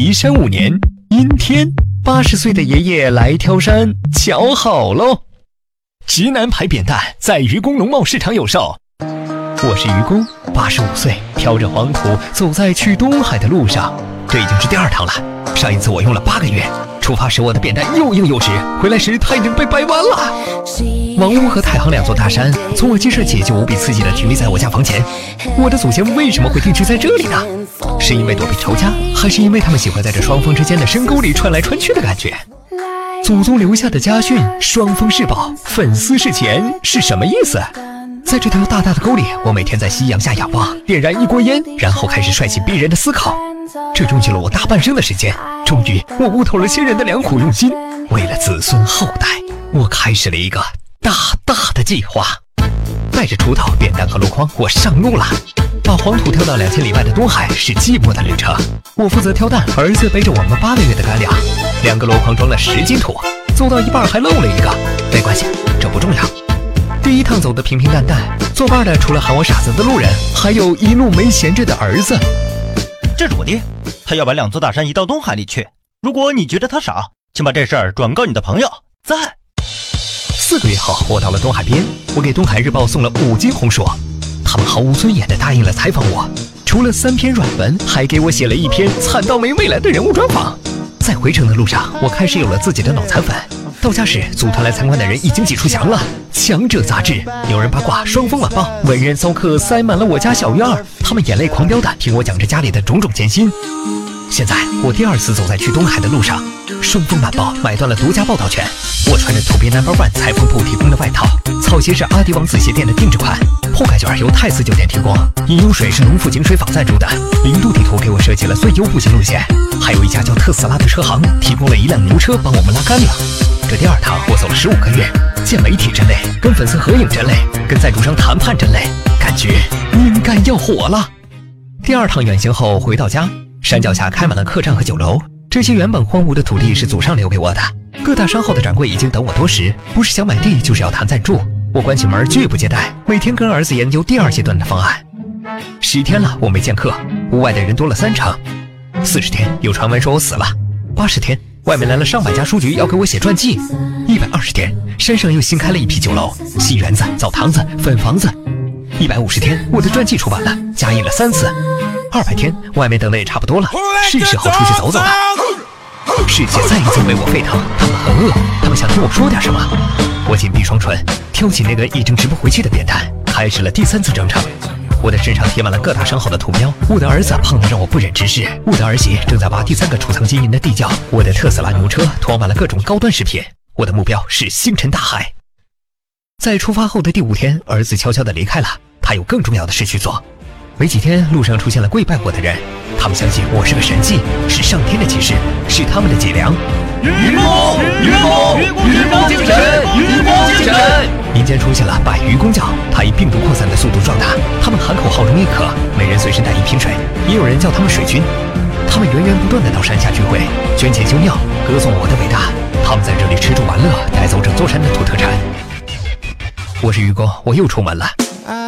移山五年，阴天，八十岁的爷爷来挑山，瞧好喽！直男牌扁担在愚公农贸市场有售。我是愚公，八十五岁，挑着黄土走在去东海的路上，这已经是第二趟了。上一次我用了八个月，出发时我的扁担又硬又直，回来时它已经被掰弯了。王屋和太行两座大山，从我记事起就无比刺激地停立在我家房前。我的祖先为什么会定居在这里呢？是因为躲避仇家，还是因为他们喜欢在这双峰之间的深沟里穿来穿去的感觉？祖宗留下的家训“双峰是宝，粉丝是钱”是什么意思？在这条大大的沟里，我每天在夕阳下仰望，点燃一锅烟，然后开始帅气逼人的思考。这用尽了我大半生的时间。终于，我悟透了先人的良苦用心。为了子孙后代，我开始了一个大大的计划。带着锄头、扁担和箩筐，我上路了。把黄土挑到两千里外的东海是寂寞的旅程。我负责挑担，儿子背着我们八个月的干粮。两个箩筐装了十斤土，走到一半还漏了一个，没关系，这不重要。第一趟走的平平淡淡，作伴的除了喊我傻子的路人，还有一路没闲着的儿子。这是我爹，他要把两座大山移到东海里去。如果你觉得他傻，请把这事儿转告你的朋友。赞。四个月后，我到了东海边，我给东海日报送了五斤红薯，他们毫无尊严的答应了采访我，除了三篇软文，还给我写了一篇惨到没未来的人物专访。在回程的路上，我开始有了自己的脑残粉。到家时，组团来参观的人已经挤出墙了。强者杂志、牛人八卦、双峰晚报、文人骚客塞满了我家小院儿，他们眼泪狂飙的听我讲着家里的种种艰辛。现在我第二次走在去东海的路上，双峰晚报买断了独家报道权。我穿着土鳖 Number One 裁缝铺提供的外套，草鞋是阿迪王子鞋店的定制款，铺盖卷由泰斯酒店提供，饮用水是农夫井水坊赞助的。零度地图给我设计了最优步行路线，还有一家叫特斯拉的车行提供了一辆牛车帮我们拉干粮。这第二趟我走了十五个月，见媒体真累，跟粉丝合影真累，跟赞助商谈判真累，感觉应该要火了。第二趟远行后回到家。山脚下开满了客栈和酒楼，这些原本荒芜的土地是祖上留给我的。各大商号的掌柜已经等我多时，不是想买地，就是要谈赞助。我关起门拒不接待，每天跟儿子研究第二阶段的方案。十天了，我没见客，屋外的人多了三成。四十天，有传闻说我死了。八十天，外面来了上百家书局要给我写传记。一百二十天，山上又新开了一批酒楼，戏园子、澡堂子、粉房子。一百五十天，我的传记出版了，加印了三次。二百天，外面等的也差不多了，是时候出去走走了。世界再一次为我沸腾，他们很饿，他们想听我说点什么。我紧闭双唇，挑起那根一直直不回去的扁担，开始了第三次征程。我的身上贴满了各大商号的图标。我的儿子胖得让我不忍直视。我的儿媳正在挖第三个储藏金银的地窖。我的特斯拉牛车驮满了各种高端食品。我的目标是星辰大海。在出发后的第五天，儿子悄悄地离开了，他有更重要的事去做。没几天，路上出现了跪拜我的人，他们相信我是个神迹，是上天的启示，是他们的脊梁。愚公，愚公，愚公精神，愚公精神。民间出现了百愚公教，它以病毒扩散的速度壮大。他们喊口号容易渴，每人随身带一瓶水，也有人叫他们水军。他们源源不断的到山下聚会，捐钱修庙，歌颂我的伟大。他们在这里吃住玩乐，带走整座山的土特产。我是愚公，我又出门了。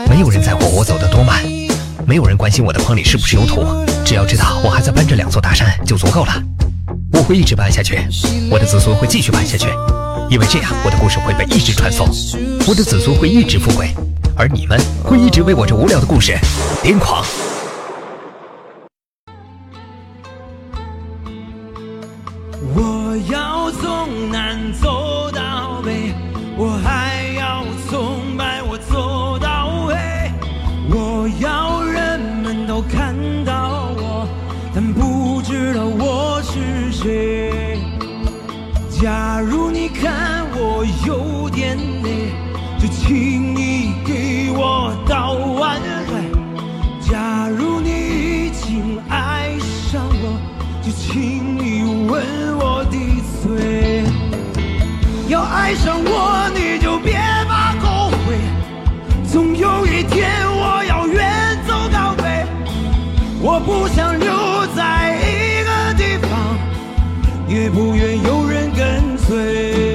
没有人在乎我走得多慢。没有人关心我的筐里是不是有土，只要知道我还在搬着两座大山就足够了。我会一直搬下去，我的子孙会继续搬下去，因为这样我的故事会被一直传颂，我的子孙会一直富贵，而你们会一直为我这无聊的故事癫狂。我要从南走到北，我还要从白我走假如你看我有点累，就请你给我倒碗水。假如你已经爱上我，就请你吻我的嘴。要爱上我，也不愿有人跟随。